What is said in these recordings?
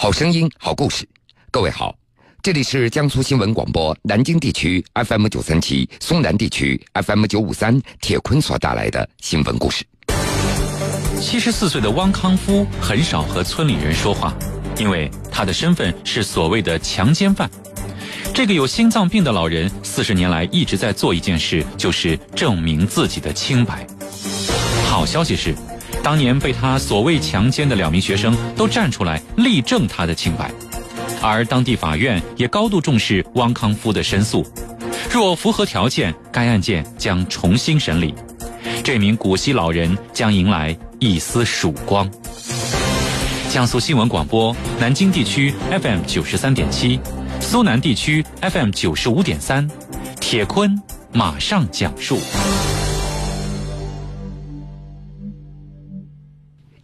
好声音，好故事。各位好，这里是江苏新闻广播南京地区 FM 九三七、松南地区 FM 九五三铁坤所带来的新闻故事。七十四岁的汪康夫很少和村里人说话，因为他的身份是所谓的强奸犯。这个有心脏病的老人四十年来一直在做一件事，就是证明自己的清白。好消息是。当年被他所谓强奸的两名学生都站出来力证他的清白，而当地法院也高度重视汪康夫的申诉，若符合条件，该案件将重新审理，这名古稀老人将迎来一丝曙光。江苏新闻广播南京地区 FM 九十三点七，苏南地区 FM 九十五点三，铁坤马上讲述。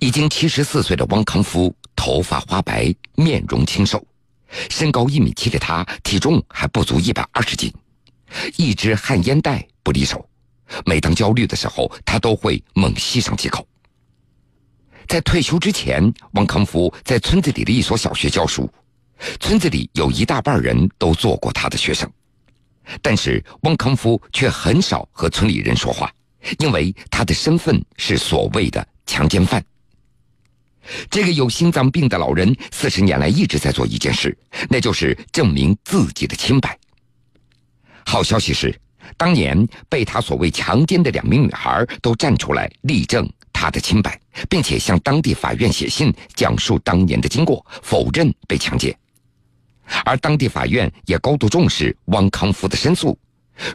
已经七十四岁的汪康夫，头发花白，面容清瘦，身高一米七的他，体重还不足一百二十斤，一支旱烟袋不离手。每当焦虑的时候，他都会猛吸上几口。在退休之前，汪康夫在村子里的一所小学教书，村子里有一大半人都做过他的学生，但是汪康夫却很少和村里人说话，因为他的身份是所谓的强奸犯。这个有心脏病的老人四十年来一直在做一件事，那就是证明自己的清白。好消息是，当年被他所谓强奸的两名女孩都站出来力证他的清白，并且向当地法院写信讲述当年的经过，否认被强奸。而当地法院也高度重视汪康夫的申诉，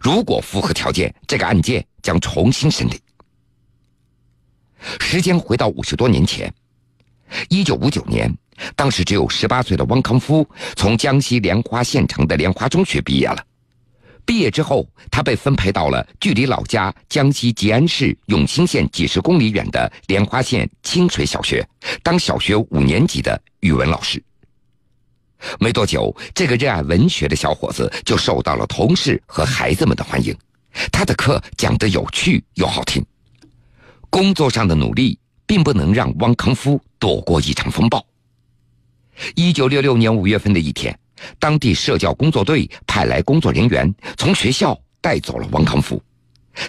如果符合条件，这个案件将重新审理。时间回到五十多年前。一九五九年，当时只有十八岁的汪康夫从江西莲花县城的莲花中学毕业了。毕业之后，他被分配到了距离老家江西吉安市永兴县几十公里远的莲花县清水小学，当小学五年级的语文老师。没多久，这个热爱文学的小伙子就受到了同事和孩子们的欢迎。他的课讲得有趣又好听。工作上的努力。并不能让汪康夫躲过一场风暴。一九六六年五月份的一天，当地社教工作队派来工作人员，从学校带走了王康夫。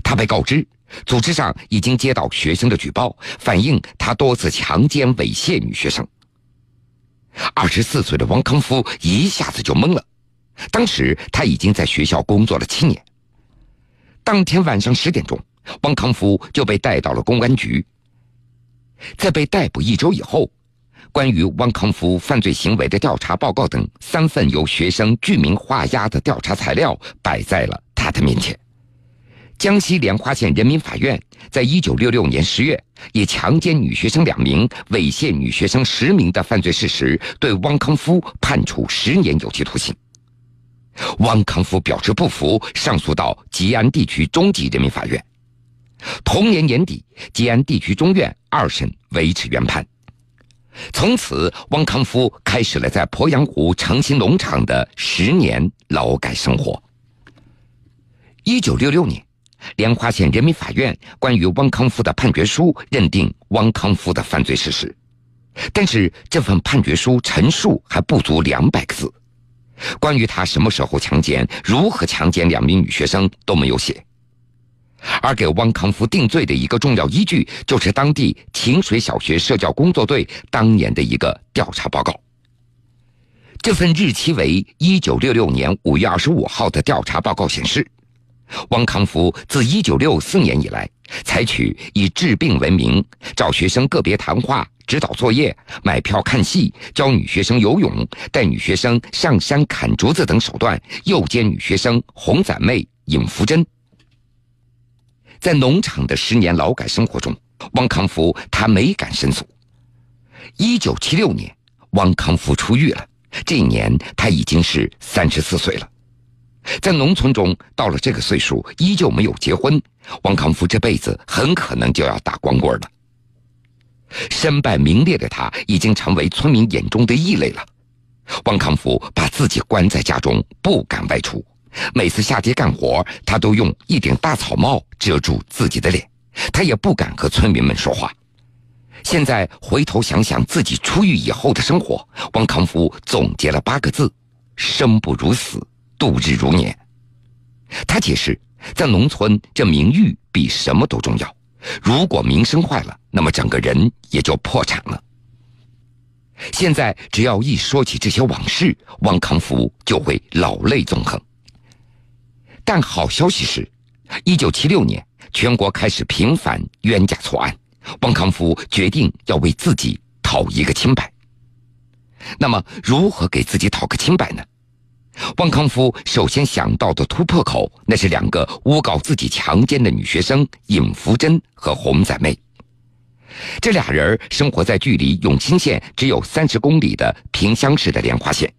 他被告知，组织上已经接到学生的举报，反映他多次强奸猥亵女学生。二十四岁的王康夫一下子就懵了。当时他已经在学校工作了七年。当天晚上十点钟，王康夫就被带到了公安局。在被逮捕一周以后，关于汪康夫犯罪行为的调查报告等三份由学生具名画押的调查材料摆在了他的面前。江西莲花县人民法院在一九六六年十月以强奸女学生两名、猥亵女学生十名的犯罪事实，对汪康夫判处十年有期徒刑。汪康夫表示不服，上诉到吉安地区中级人民法院。同年年底，吉安地区中院二审维持原判。从此，汪康夫开始了在鄱阳湖诚兴农场的十年劳改生活。一九六六年，莲花县人民法院关于汪康夫的判决书认定汪康夫的犯罪事实，但是这份判决书陈述还不足两百个字，关于他什么时候强奸、如何强奸两名女学生都没有写。而给汪康夫定罪的一个重要依据，就是当地清水小学社教工作队当年的一个调查报告。这份日期为一九六六年五月二十五号的调查报告显示，汪康夫自一九六四年以来，采取以治病为名，找学生个别谈话、指导作业、买票看戏、教女学生游泳、带女学生上山砍竹子等手段，诱奸女学生、红伞妹、尹福珍。在农场的十年劳改生活中，汪康福他没敢申诉。一九七六年，汪康福出狱了，这一年他已经是三十四岁了。在农村中，到了这个岁数依旧没有结婚，汪康福这辈子很可能就要打光棍了。身败名裂的他，已经成为村民眼中的异类了。汪康福把自己关在家中，不敢外出。每次下地干活，他都用一顶大草帽遮住自己的脸，他也不敢和村民们说话。现在回头想想自己出狱以后的生活，汪康夫总结了八个字：生不如死，度日如年。他解释，在农村，这名誉比什么都重要。如果名声坏了，那么整个人也就破产了。现在只要一说起这些往事，汪康福就会老泪纵横。但好消息是，一九七六年全国开始平反冤假错案，汪康夫决定要为自己讨一个清白。那么，如何给自己讨个清白呢？汪康夫首先想到的突破口，那是两个诬告自己强奸的女学生尹福珍和洪仔妹。这俩人生活在距离永清县只有三十公里的萍乡市的莲花县。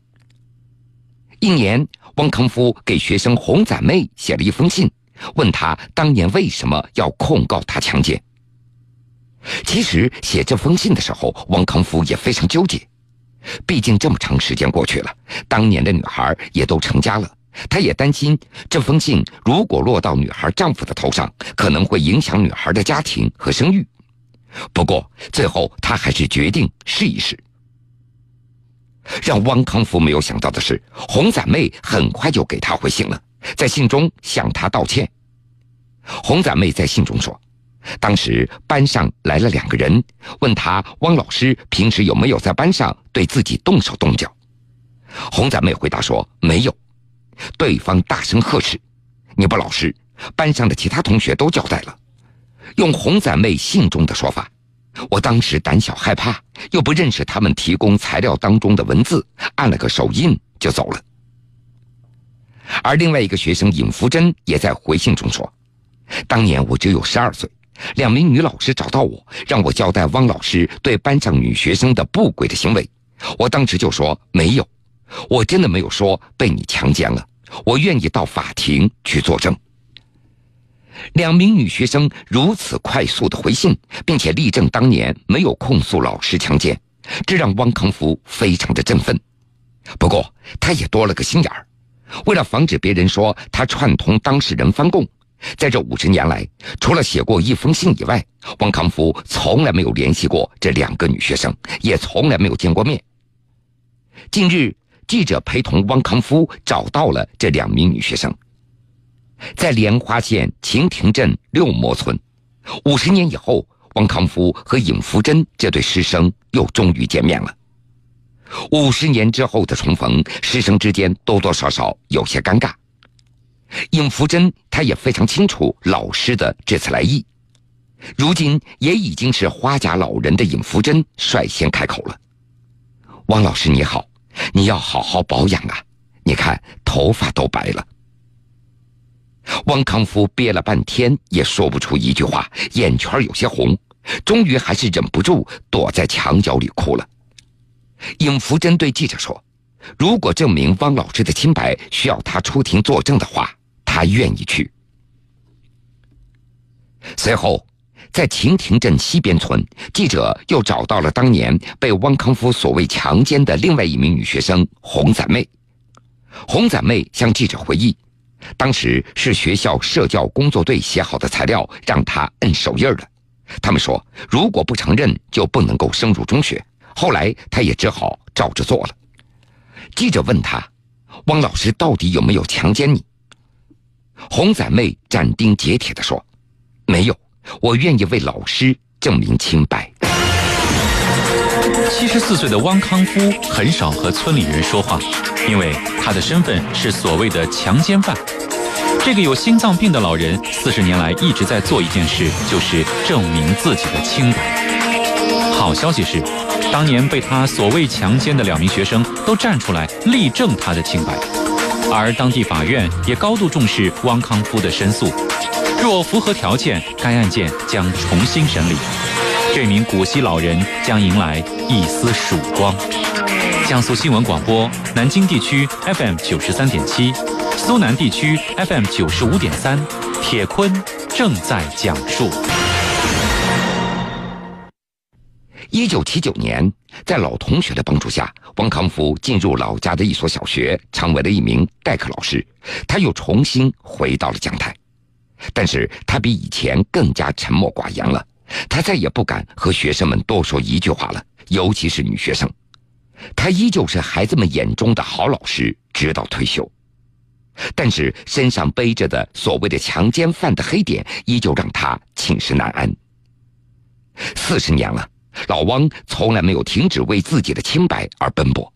一年，汪康夫给学生洪展妹写了一封信，问他当年为什么要控告他强奸。其实写这封信的时候，汪康夫也非常纠结。毕竟这么长时间过去了，当年的女孩也都成家了，他也担心这封信如果落到女孩丈夫的头上，可能会影响女孩的家庭和声誉。不过最后他还是决定试一试。让汪康福没有想到的是，洪仔妹很快就给他回信了，在信中向他道歉。洪仔妹在信中说。当时班上来了两个人，问他汪老师平时有没有在班上对自己动手动脚。洪仔妹回答说没有。对方大声呵斥：“你不老实！”班上的其他同学都交代了。用洪仔妹信中的说法，我当时胆小害怕，又不认识他们提供材料当中的文字，按了个手印就走了。而另外一个学生尹福珍也在回信中说：“当年我只有十二岁。”两名女老师找到我，让我交代汪老师对班上女学生的不轨的行为。我当时就说没有，我真的没有说被你强奸了。我愿意到法庭去作证。两名女学生如此快速的回信，并且力证当年没有控诉老师强奸，这让汪康福非常的振奋。不过他也多了个心眼儿，为了防止别人说他串通当事人翻供。在这五十年来，除了写过一封信以外，汪康福从来没有联系过这两个女学生，也从来没有见过面。近日，记者陪同汪康福找到了这两名女学生，在莲花县晴亭镇六磨村。五十年以后，汪康夫和尹福珍这对师生又终于见面了。五十年之后的重逢，师生之间多多少少有些尴尬。尹福珍，他也非常清楚老师的这次来意。如今也已经是花甲老人的尹福珍率先开口了：“汪老师你好，你要好好保养啊！你看头发都白了。”汪康夫憋了半天也说不出一句话，眼圈有些红，终于还是忍不住躲在墙角里哭了。尹福珍对记者说：“如果证明汪老师的清白需要他出庭作证的话。”他愿意去。随后，在晴亭镇西边村，记者又找到了当年被汪康夫所谓强奸的另外一名女学生洪仔妹。洪仔妹向记者回忆，当时是学校社教工作队写好的材料，让他摁手印的。他们说，如果不承认，就不能够升入中学。后来，他也只好照着做了。记者问他：“汪老师到底有没有强奸你？”洪仔妹斩钉截铁地说：“没有，我愿意为老师证明清白。”七十四岁的汪康夫很少和村里人说话，因为他的身份是所谓的强奸犯。这个有心脏病的老人四十年来一直在做一件事，就是证明自己的清白。好消息是，当年被他所谓强奸的两名学生都站出来力证他的清白。而当地法院也高度重视汪康夫的申诉，若符合条件，该案件将重新审理，这名古稀老人将迎来一丝曙光。江苏新闻广播南京地区 FM 九十三点七，苏南地区 FM 九十五点三，铁坤正在讲述。一九七九年，在老同学的帮助下，汪康福进入老家的一所小学，成为了一名代课老师。他又重新回到了讲台，但是他比以前更加沉默寡言了。他再也不敢和学生们多说一句话了，尤其是女学生。他依旧是孩子们眼中的好老师，直到退休。但是身上背着的所谓的强奸犯的黑点，依旧让他寝食难安。四十年了，老汪从来没有停止为自己的清白而奔波。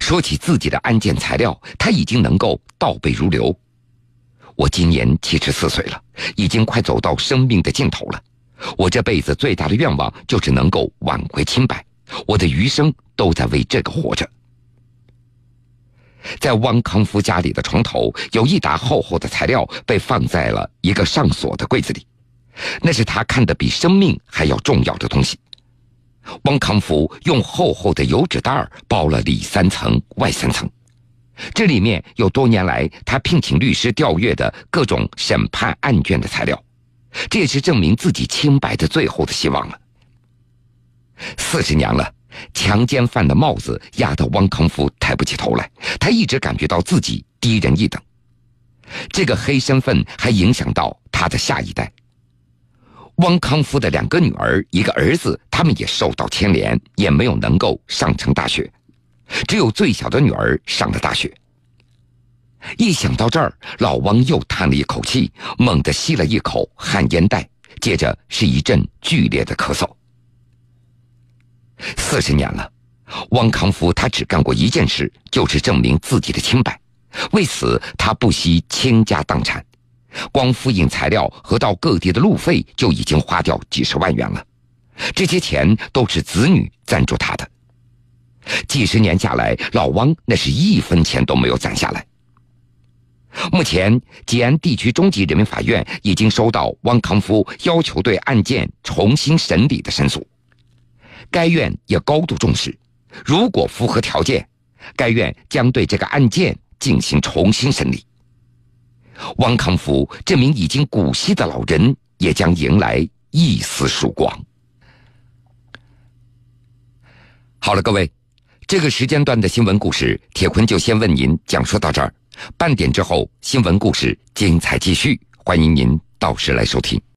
说起自己的案件材料，他已经能够倒背如流。我今年七十四岁了，已经快走到生命的尽头了。我这辈子最大的愿望就是能够挽回清白，我的余生都在为这个活着。在汪康夫家里的床头有一沓厚厚的材料，被放在了一个上锁的柜子里。那是他看得比生命还要重要的东西。汪康福用厚厚的油纸袋包了里三层外三层，这里面有多年来他聘请律师调阅的各种审判案卷的材料，这也是证明自己清白的最后的希望了。四十年了，强奸犯的帽子压得汪康福抬不起头来，他一直感觉到自己低人一等。这个黑身份还影响到他的下一代。汪康夫的两个女儿，一个儿子，他们也受到牵连，也没有能够上成大学，只有最小的女儿上了大学。一想到这儿，老汪又叹了一口气，猛地吸了一口旱烟袋，接着是一阵剧烈的咳嗽。四十年了，汪康夫他只干过一件事，就是证明自己的清白，为此他不惜倾家荡产。光复印材料和到各地的路费就已经花掉几十万元了，这些钱都是子女赞助他的。几十年下来，老汪那是一分钱都没有攒下来。目前，吉安地区中级人民法院已经收到汪康夫要求对案件重新审理的申诉，该院也高度重视，如果符合条件，该院将对这个案件进行重新审理。汪康福这名已经古稀的老人也将迎来一丝曙光。好了，各位，这个时间段的新闻故事，铁坤就先为您讲述到这儿。半点之后，新闻故事精彩继续，欢迎您到时来收听。